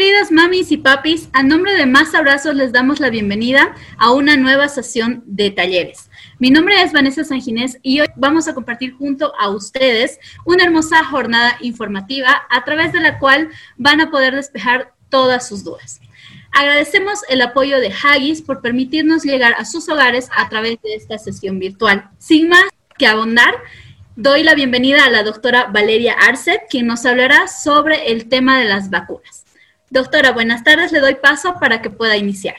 queridas mamis y papis, a nombre de Más Abrazos les damos la bienvenida a una nueva sesión de talleres. Mi nombre es Vanessa Sanginés y hoy vamos a compartir junto a ustedes una hermosa jornada informativa a través de la cual van a poder despejar todas sus dudas. Agradecemos el apoyo de Haggis por permitirnos llegar a sus hogares a través de esta sesión virtual. Sin más que abundar, doy la bienvenida a la doctora Valeria Arcet, quien nos hablará sobre el tema de las vacunas. Doctora, buenas tardes, le doy paso para que pueda iniciar.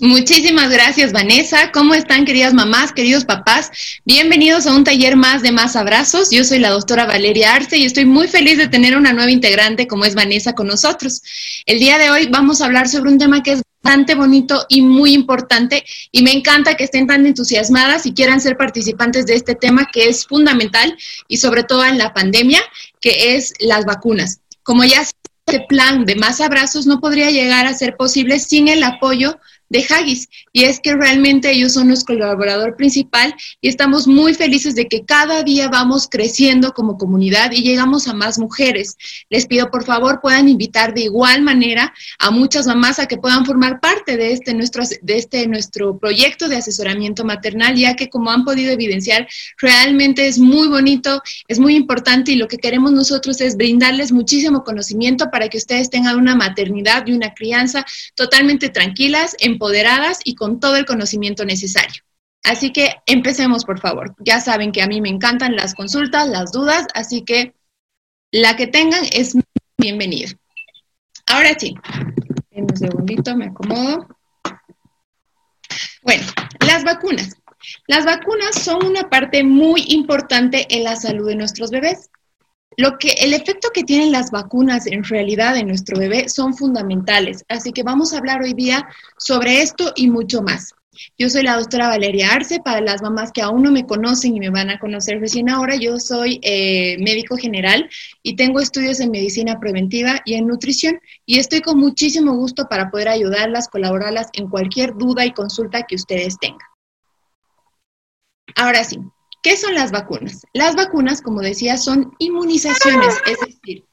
Muchísimas gracias, Vanessa. ¿Cómo están, queridas mamás, queridos papás? Bienvenidos a un taller más de Más Abrazos. Yo soy la doctora Valeria Arce y estoy muy feliz de tener una nueva integrante como es Vanessa con nosotros. El día de hoy vamos a hablar sobre un tema que es bastante bonito y muy importante y me encanta que estén tan entusiasmadas y quieran ser participantes de este tema que es fundamental y sobre todo en la pandemia, que es las vacunas. Como ya este plan de más abrazos no podría llegar a ser posible sin el apoyo de Haggis. Y es que realmente ellos son nuestro colaborador principal y estamos muy felices de que cada día vamos creciendo como comunidad y llegamos a más mujeres. Les pido por favor puedan invitar de igual manera a muchas mamás a que puedan formar parte de este nuestro, de este nuestro proyecto de asesoramiento maternal, ya que como han podido evidenciar, realmente es muy bonito, es muy importante y lo que queremos nosotros es brindarles muchísimo conocimiento para que ustedes tengan una maternidad y una crianza totalmente tranquilas, en empoderadas y con todo el conocimiento necesario. Así que empecemos, por favor. Ya saben que a mí me encantan las consultas, las dudas, así que la que tengan es bienvenida. Ahora sí, en un segundito me acomodo. Bueno, las vacunas. Las vacunas son una parte muy importante en la salud de nuestros bebés. Lo que, el efecto que tienen las vacunas en realidad en nuestro bebé son fundamentales, así que vamos a hablar hoy día sobre esto y mucho más. Yo soy la doctora Valeria Arce, para las mamás que aún no me conocen y me van a conocer recién ahora, yo soy eh, médico general y tengo estudios en medicina preventiva y en nutrición y estoy con muchísimo gusto para poder ayudarlas, colaborarlas en cualquier duda y consulta que ustedes tengan. Ahora sí, ¿Qué son las vacunas? Las vacunas, como decía, son inmunizaciones, es decir,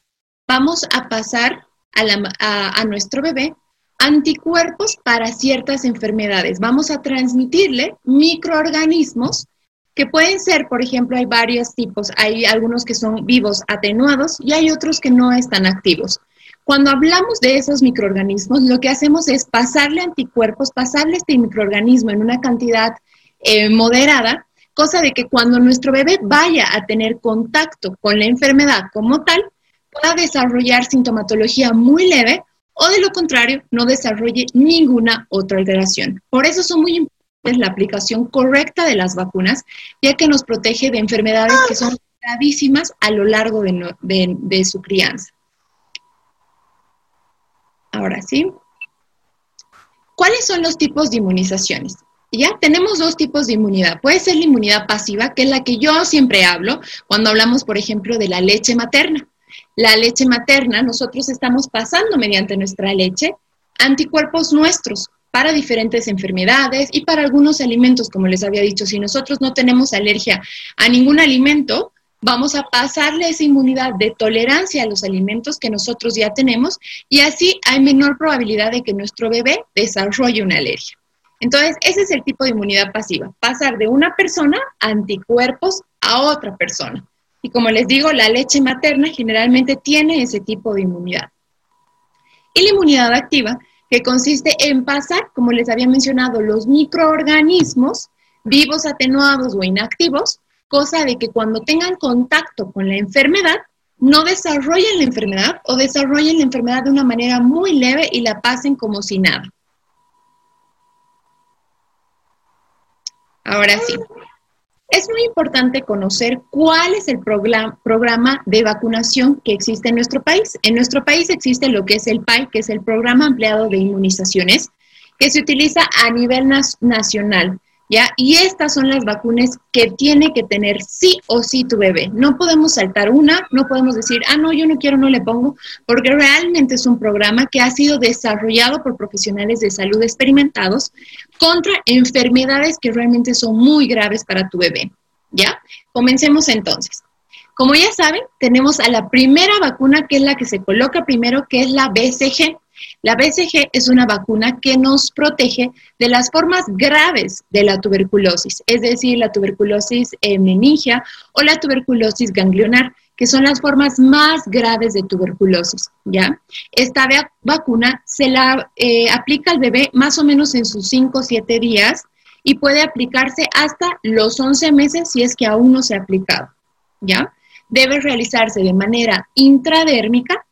vamos a pasar a, nuestro bebé anticuerpos para ciertas enfermedades. Vamos a transmitirle microorganismos que pueden ser, por ejemplo, hay varios tipos. Hay algunos que son vivos atenuados y hay otros que no están activos. Cuando hablamos de esos microorganismos, lo que hacemos es pasarle anticuerpos, pasarle este microorganismo en una cantidad eh, moderada cosa de que cuando nuestro bebé vaya a tener contacto con la enfermedad como tal, pueda desarrollar sintomatología muy leve o de lo contrario, no desarrolle ninguna otra alteración. Por eso son muy importantes la aplicación correcta de las vacunas, ya que nos protege de enfermedades que son gravísimas a lo largo de, su crianza. Ahora sí. ¿Cuáles son los tipos de inmunizaciones? Ya tenemos dos tipos de inmunidad. Puede ser la inmunidad pasiva, que es la que yo siempre hablo cuando hablamos, por ejemplo, de la leche materna. La leche materna, nosotros estamos pasando mediante nuestra leche anticuerpos nuestros para diferentes enfermedades y para algunos alimentos, como les había dicho. Si nosotros no tenemos alergia a ningún alimento, vamos a pasarle esa inmunidad de tolerancia a los alimentos que nosotros ya tenemos y así hay menor probabilidad de que nuestro bebé desarrolle una alergia. Entonces, ese es el tipo de inmunidad pasiva, pasar de una persona anticuerpos a otra persona. Y como les digo, la leche materna generalmente tiene ese tipo de inmunidad. Y la inmunidad activa, que consiste en pasar, como les había mencionado, los microorganismos vivos, atenuados o inactivos, cosa de que cuando tengan contacto con la enfermedad, no desarrollen la enfermedad o desarrollen la enfermedad de una manera muy leve y la pasen como si nada. Ahora sí. Es muy importante conocer cuál es el programa de vacunación que existe en nuestro país. En nuestro país existe lo que es el PAI, que es el Programa Ampliado de Inmunizaciones, que se utiliza a nivel nacional. ¿Ya? Y estas son las vacunas que tiene que tener sí o sí tu bebé. No podemos saltar una, no podemos decir, ah, no, yo no quiero, no le pongo, porque realmente es un programa que ha sido desarrollado por profesionales de salud experimentados contra enfermedades que realmente son muy graves para tu bebé. ¿Ya? Comencemos entonces. Como ya saben, tenemos a la primera vacuna, que es la que se coloca primero, que es la BCG. La BCG es una vacuna que nos protege de las formas graves de la tuberculosis, es decir, la tuberculosis meningia o la tuberculosis ganglionar, que son las formas más graves de tuberculosis, ¿ya? Esta vacuna se la eh, aplica al bebé más o menos en sus 5 o 7 días y puede aplicarse hasta los 11 meses si es que aún no se ha aplicado, ¿ya? Debe realizarse de manera intradérmica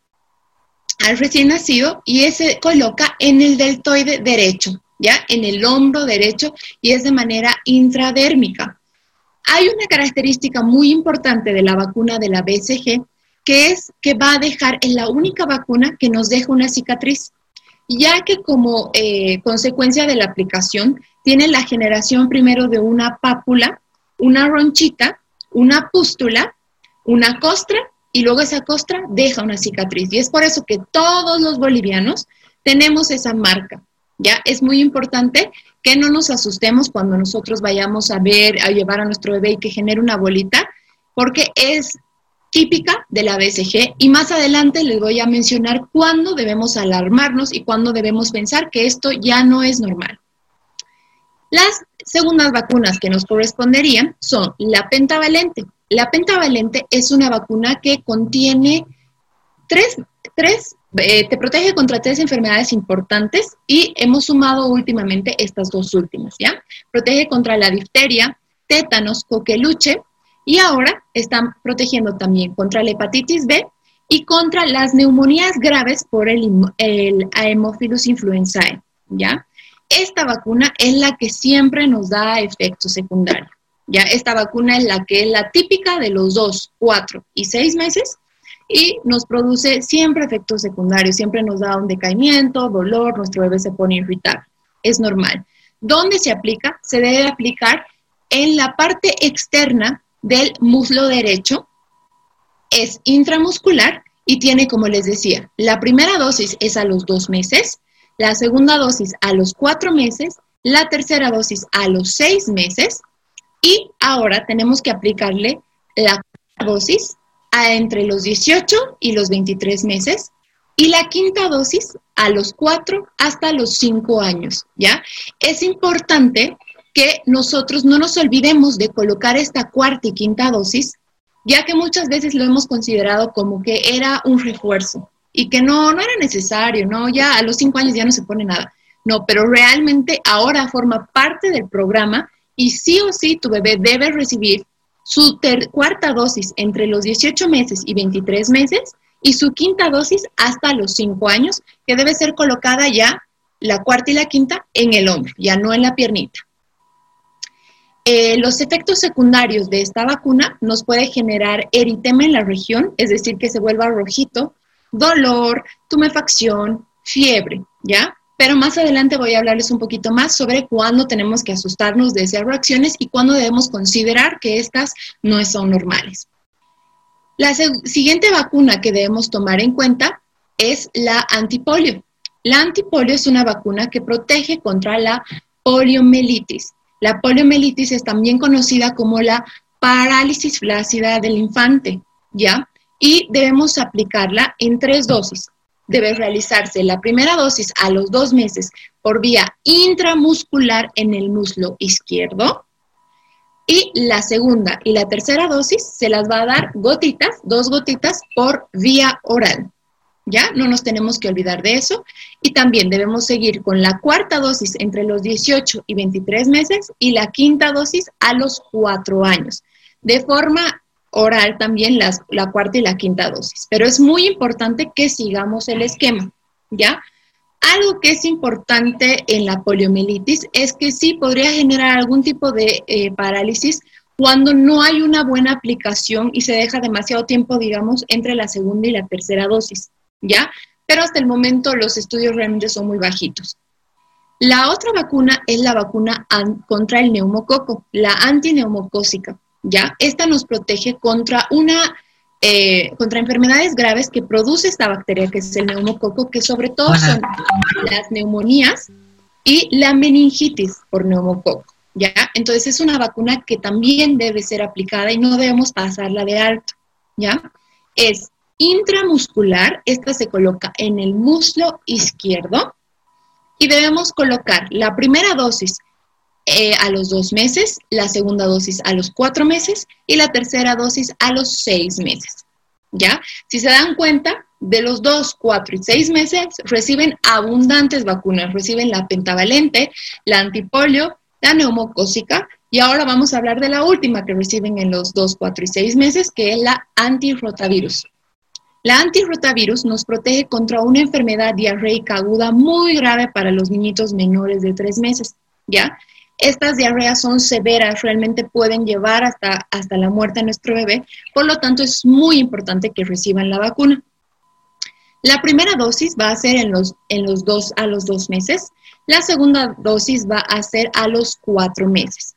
al recién nacido y se coloca en el deltoide derecho, ¿ya? En el hombro derecho y es de manera intradérmica. Hay una característica muy importante de la vacuna de la BCG que es que va a dejar, en la única vacuna que nos deja una cicatriz, ya que como eh, consecuencia de la aplicación tiene la generación primero de una pápula, una ronchita, una pústula, una costra y luego esa costra deja una cicatriz. Y es por eso que todos los bolivianos tenemos esa marca. ¿Ya? Es muy importante que no nos asustemos cuando nosotros vayamos a ver, a llevar a nuestro bebé y que genere una bolita, porque es típica de la BCG y más adelante les voy a mencionar cuándo debemos alarmarnos y cuándo debemos pensar que esto ya no es normal. Las segundas vacunas que nos corresponderían son la pentavalente. La pentavalente es una vacuna que contiene tres, tres eh, te protege contra tres enfermedades importantes y hemos sumado últimamente estas dos últimas, ¿ya? Protege contra la difteria, tétanos, coqueluche y ahora están protegiendo también contra la hepatitis B y contra las neumonías graves por el, el Haemophilus influenzae, ¿ya? Esta vacuna es la que siempre nos da efectos secundarios. Ya esta vacuna es la que es la típica de los dos, cuatro y seis meses y nos produce siempre efectos secundarios, siempre nos da un decaimiento, dolor, nuestro bebé se pone irritable. Es normal. ¿Dónde se aplica? Se debe aplicar en la parte externa del muslo derecho. Es intramuscular y tiene, como les decía, la primera dosis es a los dos meses, la segunda dosis a los cuatro meses, la tercera dosis a los seis meses y ahora tenemos que aplicarle la dosis a entre los 18 y los 23 meses y la quinta dosis a los cuatro hasta los cinco años, ¿ya? Es importante que nosotros no nos olvidemos de colocar esta cuarta y quinta dosis, ya que muchas veces lo hemos considerado como que era un refuerzo y que no, no era necesario, ¿no? Ya a los cinco años ya no se pone nada. No, pero realmente ahora forma parte del programa y sí o sí tu bebé debe recibir su cuarta dosis entre los 18 meses y 23 meses y su quinta dosis hasta los cinco años, que debe ser colocada ya la cuarta y la quinta en el hombro, ya no en la piernita. Eh, los efectos secundarios de esta vacuna nos puede generar eritema en la región, es decir, que se vuelva rojito, dolor, tumefacción, fiebre, ¿ya? Pero más adelante voy a hablarles un poquito más sobre cuándo tenemos que asustarnos de esas reacciones y cuándo debemos considerar que estas no son normales. La siguiente vacuna que debemos tomar en cuenta es la antipolio. La antipolio es una vacuna que protege contra la poliomielitis. La poliomielitis es también conocida como la parálisis flácida del infante, ¿ya? Y debemos aplicarla en tres dosis. Debe realizarse la primera dosis a los dos meses por vía intramuscular en el muslo izquierdo y la segunda y la tercera dosis se las va a dar gotitas, dos gotitas por vía oral. ¿Ya? No nos tenemos que olvidar de eso. Y también debemos seguir con la cuarta dosis entre los 18 y 23 meses y la quinta dosis a los cuatro años. De forma oral también las, la cuarta y la quinta dosis. Pero es muy importante que sigamos el esquema, ¿ya? Algo que es importante en la poliomielitis es que sí podría generar algún tipo de eh, parálisis cuando no hay una buena aplicación y se deja demasiado tiempo, digamos, entre la segunda y la tercera dosis, ¿ya? Pero hasta el momento los estudios realmente son muy bajitos. La otra vacuna es la vacuna contra el neumococo, la antineumocósica. ¿Ya? Esta nos protege contra una eh, contra enfermedades graves que produce esta bacteria, que es el neumococo, que sobre todo son las neumonías y la meningitis por neumococo, ¿ya? Entonces es una vacuna que también debe ser aplicada y no debemos pasarla de alto, ¿ya? Es intramuscular. Esta se coloca en el muslo izquierdo y debemos colocar la primera dosis eh, a los dos meses, la segunda dosis a los cuatro meses y la tercera dosis a los seis meses. ¿Ya? Si se dan cuenta, de los dos, cuatro y seis meses reciben abundantes vacunas, reciben la pentavalente, la antipolio, la neumocócica y ahora vamos a hablar de la última que reciben en los dos, cuatro y seis meses, que es la antirrotavirus. La antirrotavirus nos protege contra una enfermedad diarreica aguda muy grave para los niñitos menores de tres meses, ¿ya? Estas diarreas son severas, realmente pueden llevar hasta, hasta la muerte a nuestro bebé, por lo tanto es muy importante que reciban la vacuna. La primera dosis va a ser en los, en los dos, a los dos meses, la segunda dosis va a ser a los cuatro meses.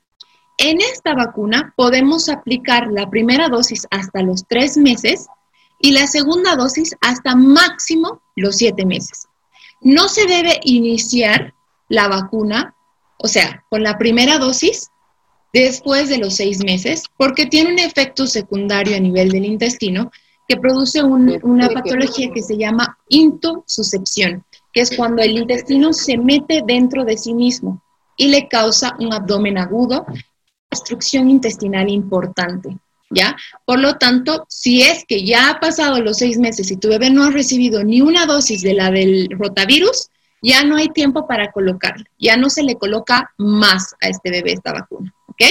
En esta vacuna podemos aplicar la primera dosis hasta los tres meses y la segunda dosis hasta máximo los siete meses. No se debe iniciar la vacuna o sea, con la primera dosis después de los seis meses, porque tiene un efecto secundario a nivel del intestino que produce una patología que se llama intosuscepción, que es cuando el intestino se mete dentro de sí mismo y le causa un abdomen agudo, destrucción intestinal importante. ¿Ya? Por lo tanto, si es que ya ha pasado los seis meses y tu bebé no ha recibido ni una dosis de la del rotavirus, ya no hay tiempo para colocarle, ya no se le coloca más a este bebé esta vacuna, ¿ok?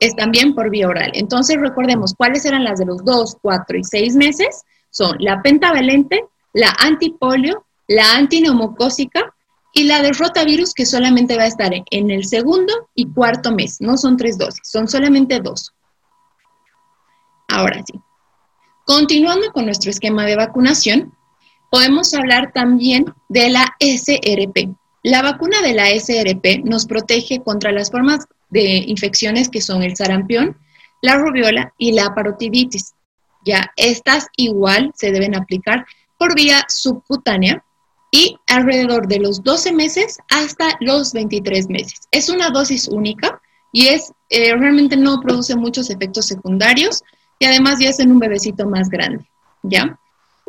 Es también por vía oral. Entonces recordemos cuáles eran las de los 2, 4 y 6 meses. Son la pentavalente, la antipolio, la antineumocócica y la de rotavirus que solamente va a estar en el segundo y cuarto mes. No son tres dosis, son solamente dos. Ahora sí. Continuando con nuestro esquema de vacunación, podemos hablar también de la SRP. La vacuna de la SRP nos protege contra las formas de infecciones que son el sarampión, la rubiola y la parotiditis. Ya estas igual se deben aplicar por vía subcutánea y alrededor de los 12 meses hasta los 23 meses. Es una dosis única y es eh, realmente no produce muchos efectos secundarios y además ya es en un bebecito más grande, ¿ya?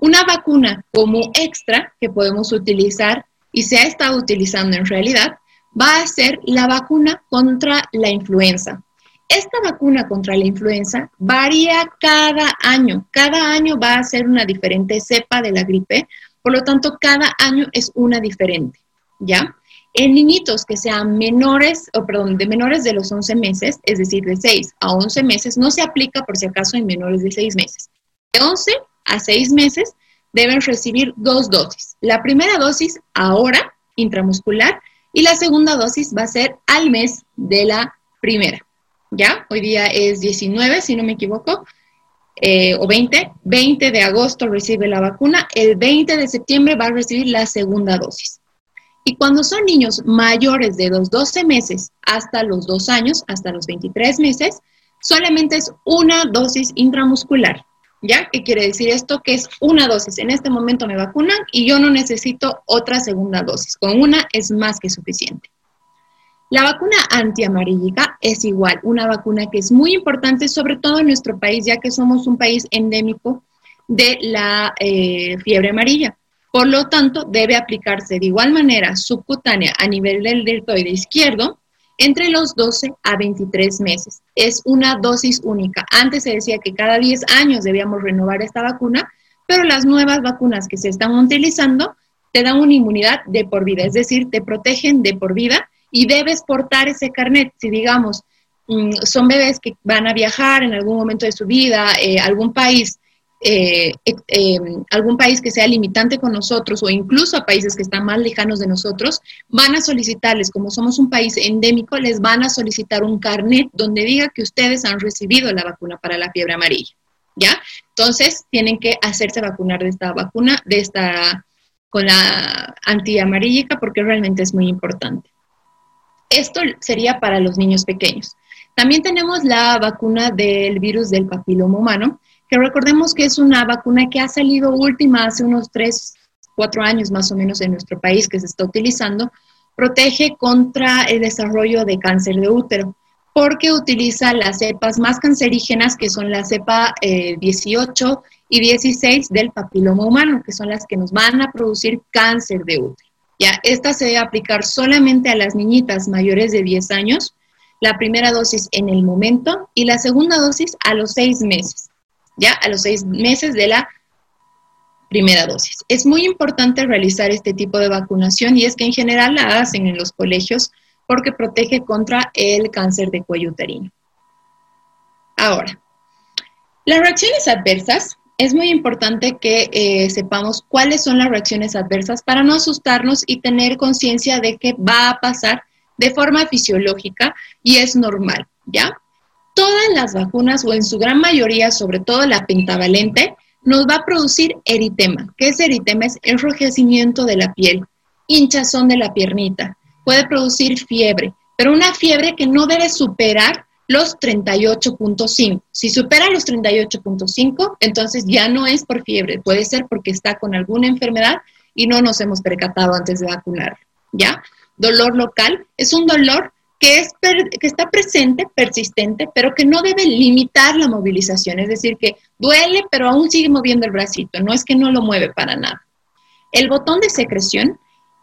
Una vacuna como extra que podemos utilizar y se ha estado utilizando en realidad va a ser la vacuna contra la influenza. Esta vacuna contra la influenza varía cada año. Cada año va a ser una diferente cepa de la gripe, por lo tanto, cada año es una diferente, ¿ya? En niñitos que sean menores, o perdón, de menores de los 11 meses, es decir, de 6 a 11 meses, no se aplica por si acaso en menores de 6 meses. De 11 a seis meses deben recibir dos dosis. La primera dosis ahora, intramuscular, y la segunda dosis va a ser al mes de la primera. ¿Ya? Hoy día es 19, si no me equivoco, eh, o 20. 20 de agosto recibe la vacuna, el 20 de septiembre va a recibir la segunda dosis. Y cuando son niños mayores de los 12 meses hasta los 2 años, hasta los 23 meses, solamente es una dosis intramuscular. ¿Ya? ¿Qué quiere decir esto? Que es una dosis. En este momento me vacunan y yo no necesito otra segunda dosis. Con una es más que suficiente. La vacuna antiamarillica es igual, una vacuna que es muy importante, sobre todo en nuestro país, ya que somos un país endémico de la eh, fiebre amarilla. Por lo tanto, debe aplicarse de igual manera subcutánea a nivel del deltoide izquierdo entre los 12 a 23 meses. Es una dosis única. Antes se decía que cada 10 años debíamos renovar esta vacuna, pero las nuevas vacunas que se están utilizando te dan una inmunidad de por vida, es decir, te protegen de por vida y debes portar ese carnet. Si digamos, mm, son bebés que van a viajar en algún momento de su vida eh, algún país eh, eh, algún país que sea limitante con nosotros o incluso a países que están más lejanos de nosotros, van a solicitarles, como somos un país endémico, les van a solicitar un carnet donde diga que ustedes han recibido la vacuna para la fiebre amarilla. ¿Ya? Entonces, tienen que hacerse vacunar de esta vacuna, de esta, con la antiamarillica, porque realmente es muy importante. Esto sería para los niños pequeños. También tenemos la vacuna del virus del papiloma humano, que recordemos que es una vacuna que ha salido última hace unos 3, 4 años más o menos en nuestro país que se está utilizando, protege contra el desarrollo de cáncer de útero, porque utiliza las cepas más cancerígenas, que son la cepa 18 eh, y 16 del papiloma humano, que son las que nos van a producir cáncer de útero. Ya, esta se debe aplicar solamente a las niñitas mayores de 10 años, la primera dosis en el momento y la segunda dosis a los 6 meses, ya, a los 6 meses de la primera dosis. Es muy importante realizar este tipo de vacunación y es que en general la hacen en los colegios porque protege contra el cáncer de cuello uterino. Ahora, las reacciones adversas, es muy importante que eh, sepamos cuáles son las reacciones adversas para no asustarnos y tener conciencia de que va a pasar de forma fisiológica y es normal, ¿ya? Todas las vacunas, o en su gran mayoría, sobre todo la pentavalente, nos va a producir eritema. ¿Qué es eritema? Es enrojecimiento de la piel, hinchazón de la piernita, puede producir fiebre, pero una fiebre que no debe superar los 38.5. Si supera los 38.5, entonces ya no es por fiebre, puede ser porque está con alguna enfermedad y no nos hemos percatado antes de vacunar, ¿ya? Dolor local es un dolor que, es que está presente, persistente, pero que no debe limitar la movilización, es decir, que duele, pero aún sigue moviendo el bracito, no es que no lo mueve para nada. El botón de secreción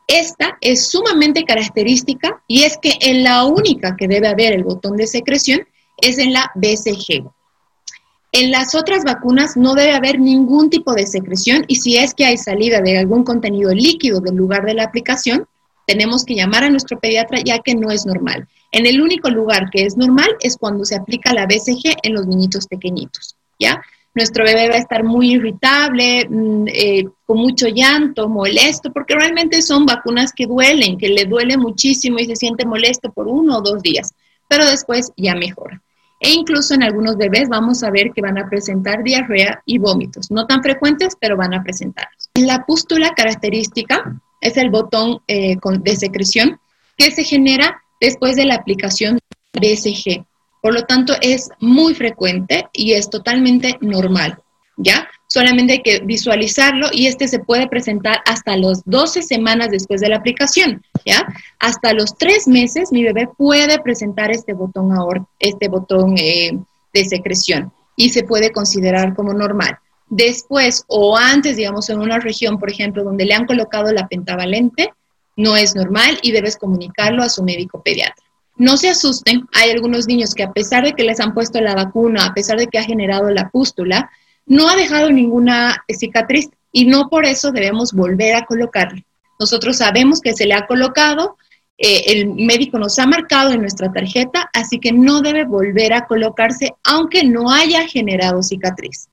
esta es sumamente característica y es que en la única que debe haber el botón de secreción es en la BCG. En las otras vacunas no debe haber ningún tipo de secreción y si es que hay salida de algún contenido líquido del lugar de la aplicación, tenemos que llamar a nuestro pediatra ya que no es normal. En el único lugar que es normal es cuando se aplica la BCG en los niñitos pequeñitos, ¿ya? nuestro bebé va a estar muy irritable, mm, eh, con mucho llanto, molesto, porque realmente son vacunas que duelen, que le duele muchísimo y se siente molesto por uno o dos días, pero después ya mejora. E incluso en algunos bebés vamos a ver que van a presentar diarrea y vómitos, no tan frecuentes, pero van a presentarlos. La pústula característica es el botón eh, de secreción que se genera después de la aplicación BCG. Por lo tanto, es muy frecuente y es totalmente normal, ¿ya? Solamente hay que visualizarlo y este se puede presentar hasta las 12 semanas después de la aplicación, ¿ya? Hasta los 3 meses mi bebé puede presentar este botón, ahora, este botón eh, de secreción y se puede considerar como normal. Después o antes, digamos, en una región, por ejemplo, donde le han colocado la pentavalente, no es normal y debes comunicarlo a su médico pediatra. No se asusten, hay algunos niños que a pesar de que les han puesto la vacuna, a pesar de que ha generado la pústula, no ha dejado ninguna cicatriz y no por eso debemos volver a colocarle. Nosotros sabemos que se le ha colocado, eh, el médico nos ha marcado en nuestra tarjeta, así que no debe volver a colocarse aunque no haya generado cicatriz.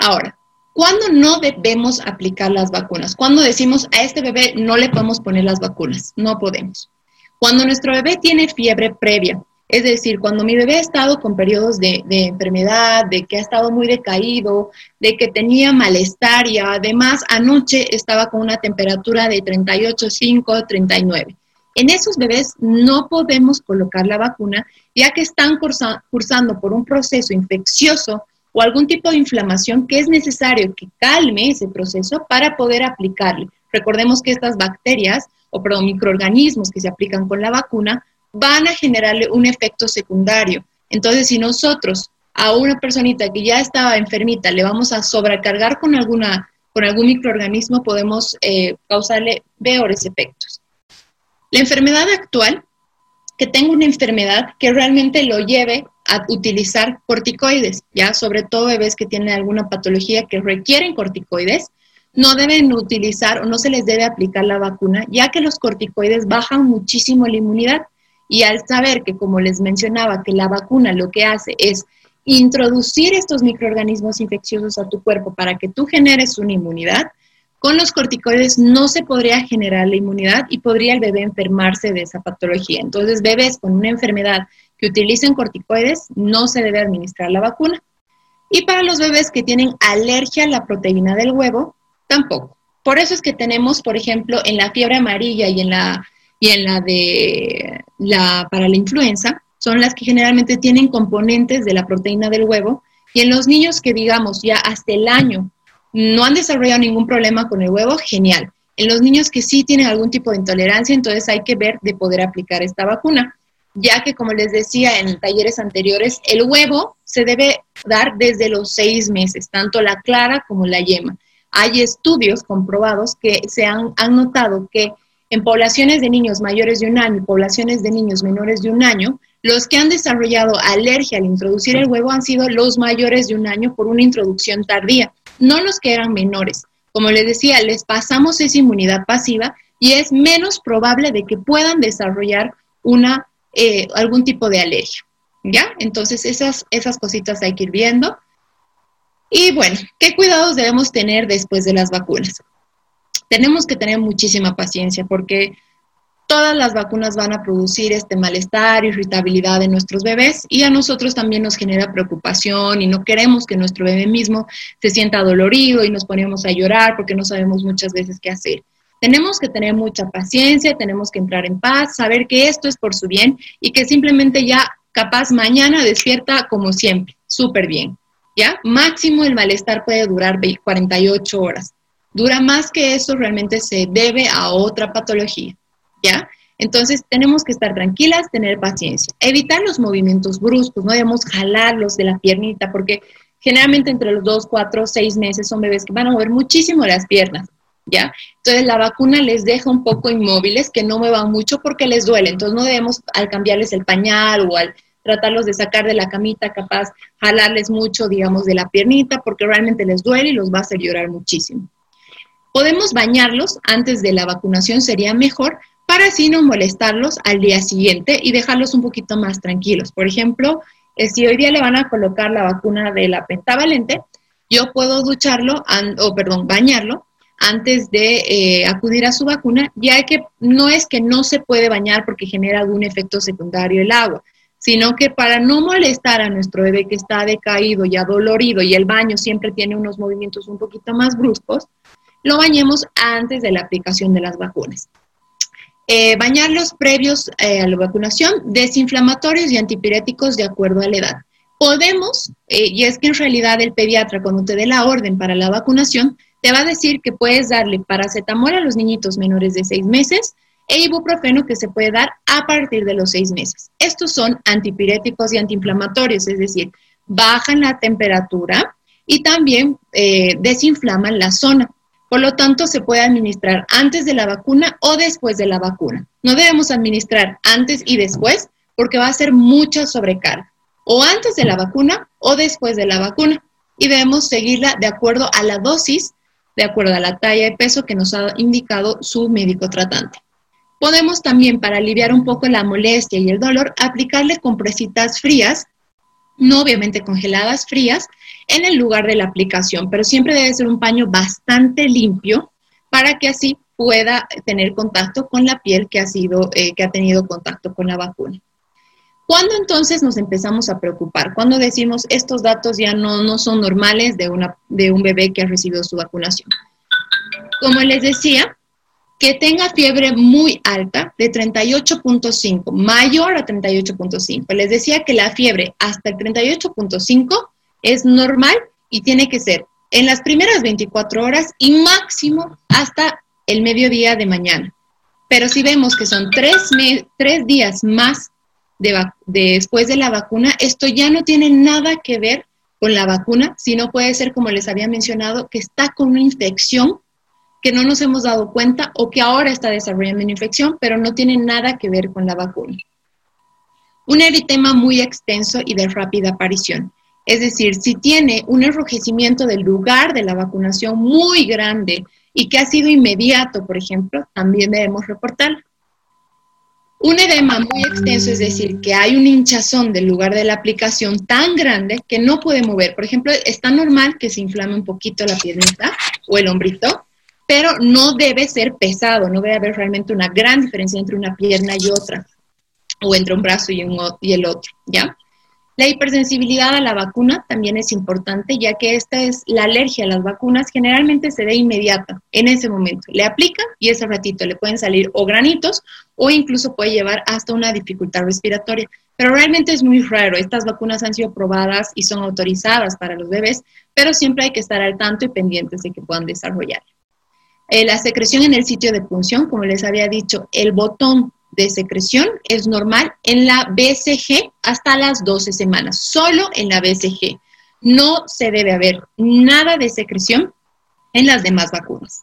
Ahora, ¿cuándo no debemos aplicar las vacunas? Cuando decimos a este bebé no le podemos poner las vacunas? No podemos. Cuando nuestro bebé tiene fiebre previa, es decir, cuando mi bebé ha estado con periodos de, enfermedad, de que ha estado muy decaído, de que tenía malestar y además anoche estaba con una temperatura de 38,5, 39. En esos bebés no podemos colocar la vacuna ya que están cursando por un proceso infeccioso o algún tipo de inflamación que es necesario que calme ese proceso para poder aplicarle. Recordemos que estas bacterias o perdón, microorganismos que se aplican con la vacuna van a generarle un efecto secundario. Entonces, si nosotros a una personita que ya estaba enfermita le vamos a sobrecargar con, alguna, con algún microorganismo, podemos eh, causarle peores efectos. La enfermedad actual, que tenga una enfermedad que realmente lo lleve a utilizar corticoides, ya sobre todo bebés que tienen alguna patología que requieren corticoides, no deben utilizar o no se les debe aplicar la vacuna, ya que los corticoides bajan muchísimo la inmunidad. Y al saber que, como les mencionaba, que la vacuna lo que hace es introducir estos microorganismos infecciosos a tu cuerpo para que tú generes una inmunidad, con los corticoides no se podría generar la inmunidad y podría el bebé enfermarse de esa patología. Entonces, bebés con una enfermedad que utilicen corticoides no se debe administrar la vacuna. Y para los bebés que tienen alergia a la proteína del huevo, Tampoco. Por eso es que tenemos, por ejemplo, en la fiebre amarilla y en la, y en la de la para la influenza, son las que generalmente tienen componentes de la proteína del huevo. Y en los niños que, digamos, ya hasta el año no han desarrollado ningún problema con el huevo, genial. En los niños que sí tienen algún tipo de intolerancia, entonces hay que ver de poder aplicar esta vacuna. Ya que como les decía en talleres anteriores, el huevo se debe dar desde los seis meses, tanto la clara como la yema. Hay estudios comprobados que se han, han notado que en poblaciones de niños mayores de un año y poblaciones de niños menores de un año, los que han desarrollado alergia al introducir el huevo han sido los mayores de un año por una introducción tardía, no los que eran menores. Como les decía, les pasamos esa inmunidad pasiva y es menos probable de que puedan desarrollar una, eh, algún tipo de alergia. ¿Ya? Entonces, esas, esas cositas hay que ir viendo. Y bueno, ¿qué cuidados debemos tener después de las vacunas? Tenemos que tener muchísima paciencia porque todas las vacunas van a producir este malestar, irritabilidad en nuestros bebés y a nosotros también nos genera preocupación y no queremos que nuestro bebé mismo se sienta dolorido y nos ponemos a llorar porque no sabemos muchas veces qué hacer. Tenemos que tener mucha paciencia, tenemos que entrar en paz, saber que esto es por su bien y que simplemente ya capaz mañana despierta como siempre, súper bien. ¿Ya? Máximo el malestar puede durar 48 horas. Dura más que eso, realmente se debe a otra patología. ¿Ya? Entonces tenemos que estar tranquilas, tener paciencia, evitar los movimientos bruscos, no debemos jalarlos de la piernita, porque generalmente entre los 2, 4, 6 meses son bebés que van a mover muchísimo las piernas. ¿Ya? Entonces la vacuna les deja un poco inmóviles, que no muevan mucho porque les duele. Entonces no debemos al cambiarles el pañal o al tratarlos de sacar de la camita, capaz jalarles mucho, digamos, de la piernita, porque realmente les duele y los va a hacer llorar muchísimo. Podemos bañarlos antes de la vacunación, sería mejor, para así no molestarlos al día siguiente y dejarlos un poquito más tranquilos. Por ejemplo, eh, si hoy día le van a colocar la vacuna de la pentavalente, yo puedo ducharlo, o perdón, bañarlo antes de eh, acudir a su vacuna, ya que no es que no se puede bañar porque genera algún efecto secundario el agua, sino que para no molestar a nuestro bebé que está decaído y adolorido y el baño siempre tiene unos movimientos un poquito más bruscos, lo bañemos antes de la aplicación de las vacunas. Eh, bañarlos previos eh, a la vacunación, desinflamatorios y antipiréticos de acuerdo a la edad. Podemos, y es que en realidad el pediatra cuando te dé la orden para la vacunación, te va a decir que puedes darle paracetamol a los niñitos menores de seis meses e ibuprofeno que se puede dar a partir de los seis meses. Estos son antipiréticos y antiinflamatorios, es decir, bajan la temperatura y también eh, desinflaman la zona. Por lo tanto, se puede administrar antes de la vacuna o después de la vacuna. No debemos administrar antes y después porque va a ser mucha sobrecarga. O antes de la vacuna o después de la vacuna. Y debemos seguirla de acuerdo a la dosis de acuerdo a la talla de peso que nos ha indicado su médico tratante. Podemos también, para aliviar un poco la molestia y el dolor, aplicarle compresitas frías, no obviamente congeladas, frías, en el lugar de la aplicación, pero siempre debe ser un paño bastante limpio para que así pueda tener contacto con la piel que ha, sido, eh, que ha tenido contacto con la vacuna. ¿Cuándo entonces nos empezamos a preocupar? ¿Cuándo decimos estos datos ya no, no son normales de, una, de un bebé que ha recibido su vacunación? Como les decía, que tenga fiebre muy alta de 38.5, mayor a 38.5. Les decía que la fiebre hasta el 38.5 es normal y tiene que ser en las primeras 24 horas y máximo hasta el mediodía de mañana. Pero si vemos que son tres, tres días más después de la vacuna, esto ya no tiene nada que ver con la vacuna, sino puede ser, como les había mencionado, que está con una infección que no nos hemos dado cuenta o que ahora está desarrollando una infección, pero no tiene nada que ver con la vacuna. Un eritema muy extenso y de rápida aparición. Es decir, si tiene un enrojecimiento del lugar de la vacunación muy grande y que ha sido inmediato, por ejemplo, también debemos reportarlo. Un edema muy extenso, es decir, que hay un hinchazón del lugar de la aplicación tan grande que no puede mover. Por ejemplo, está normal que se inflame un poquito la piernita o el hombrito, pero no debe ser pesado, no debe haber realmente una gran diferencia entre una pierna y otra, o entre un brazo y, y el otro, ¿ya? La hipersensibilidad a la vacuna también es importante, ya que esta es la alergia a las vacunas, generalmente se ve inmediata en ese momento. Le aplica y ese ratito le pueden salir o granitos o incluso puede llevar hasta una dificultad respiratoria. Pero realmente es muy raro. Estas vacunas han sido probadas y son autorizadas para los bebés, pero siempre hay que estar al tanto y pendientes de que puedan desarrollar. Eh, la secreción en el sitio de punción, como les había dicho, el botón de secreción es normal en la BCG hasta las 12 semanas, solo en la BCG. No se debe haber nada de secreción en las demás vacunas.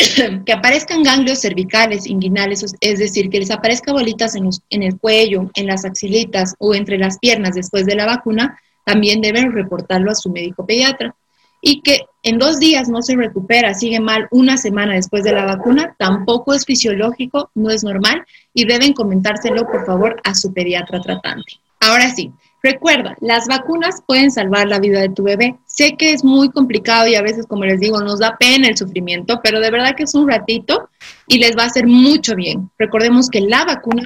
que aparezcan ganglios cervicales, inguinales, es decir, que les aparezca bolitas en, en, el cuello, en las axilitas o entre las piernas después de la vacuna, también deben reportarlo a su médico pediatra. Y que en dos días no se recupera, sigue mal una semana después de la vacuna, tampoco es fisiológico, no es normal y deben comentárselo, por favor, a su pediatra tratante. Ahora sí, Recuerda, las vacunas pueden salvar la vida de tu bebé. Sé que es muy complicado y a veces, como les digo, nos da pena el sufrimiento, pero de verdad que es un ratito y les va a hacer mucho bien. Recordemos que la vacuna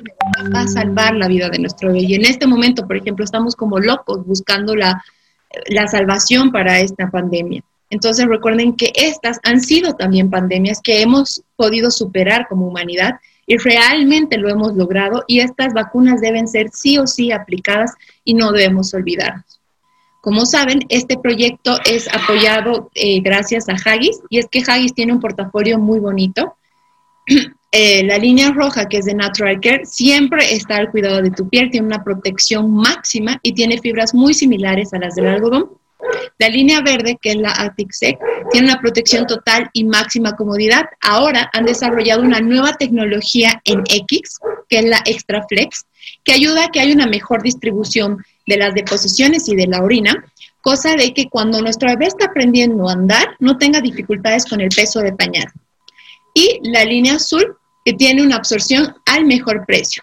va a salvar la vida de nuestro bebé. Y en este momento, por ejemplo, estamos como locos buscando la, la salvación para esta pandemia. Entonces recuerden que estas han sido también pandemias que hemos podido superar como humanidad y realmente lo hemos logrado y estas vacunas deben ser sí o sí aplicadas y no debemos olvidarnos. Como saben, este proyecto es apoyado eh, gracias a Haggis y es que Haggis tiene un portafolio muy bonito. Eh, la línea roja, que es de Natural Care, siempre está al cuidado de tu piel, tiene una protección máxima y tiene fibras muy similares a las del algodón. La línea verde, que es la Sec, tiene una protección total y máxima comodidad. Ahora han desarrollado una nueva tecnología en X, que es la Extra Flex, que ayuda a que haya una mejor distribución de las deposiciones y de la orina, cosa de que cuando nuestro bebé está aprendiendo a andar, no tenga dificultades con el peso de pañal. Y la línea azul, que tiene una absorción al mejor precio.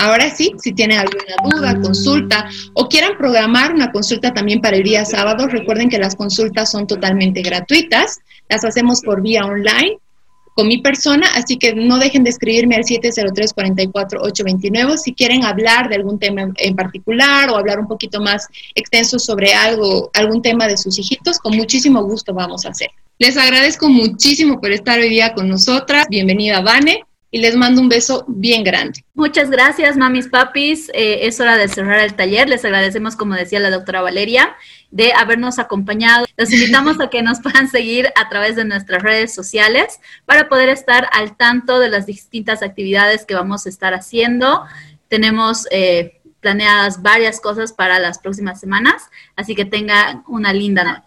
Ahora sí, si tienen alguna duda, consulta o quieran programar una consulta también para el día sábado, recuerden que las consultas son totalmente gratuitas, las hacemos por vía online con mi persona, así que no dejen de escribirme al 703-44-829 si quieren hablar de algún tema en particular o hablar un poquito más extenso sobre algo, algún tema de sus hijitos, con muchísimo gusto vamos a hacer. Les agradezco muchísimo por estar hoy día con nosotras. Bienvenida, Vane y les mando un beso bien grande. Muchas gracias, mamis, papis. Eh, es hora de cerrar el taller. Les agradecemos, como decía la doctora Valeria, de habernos acompañado. Los invitamos a que nos puedan seguir a través de nuestras redes sociales para poder estar al tanto de las distintas actividades que vamos a estar haciendo. Tenemos eh, planeadas varias cosas para las próximas semanas, así que tengan una linda noche.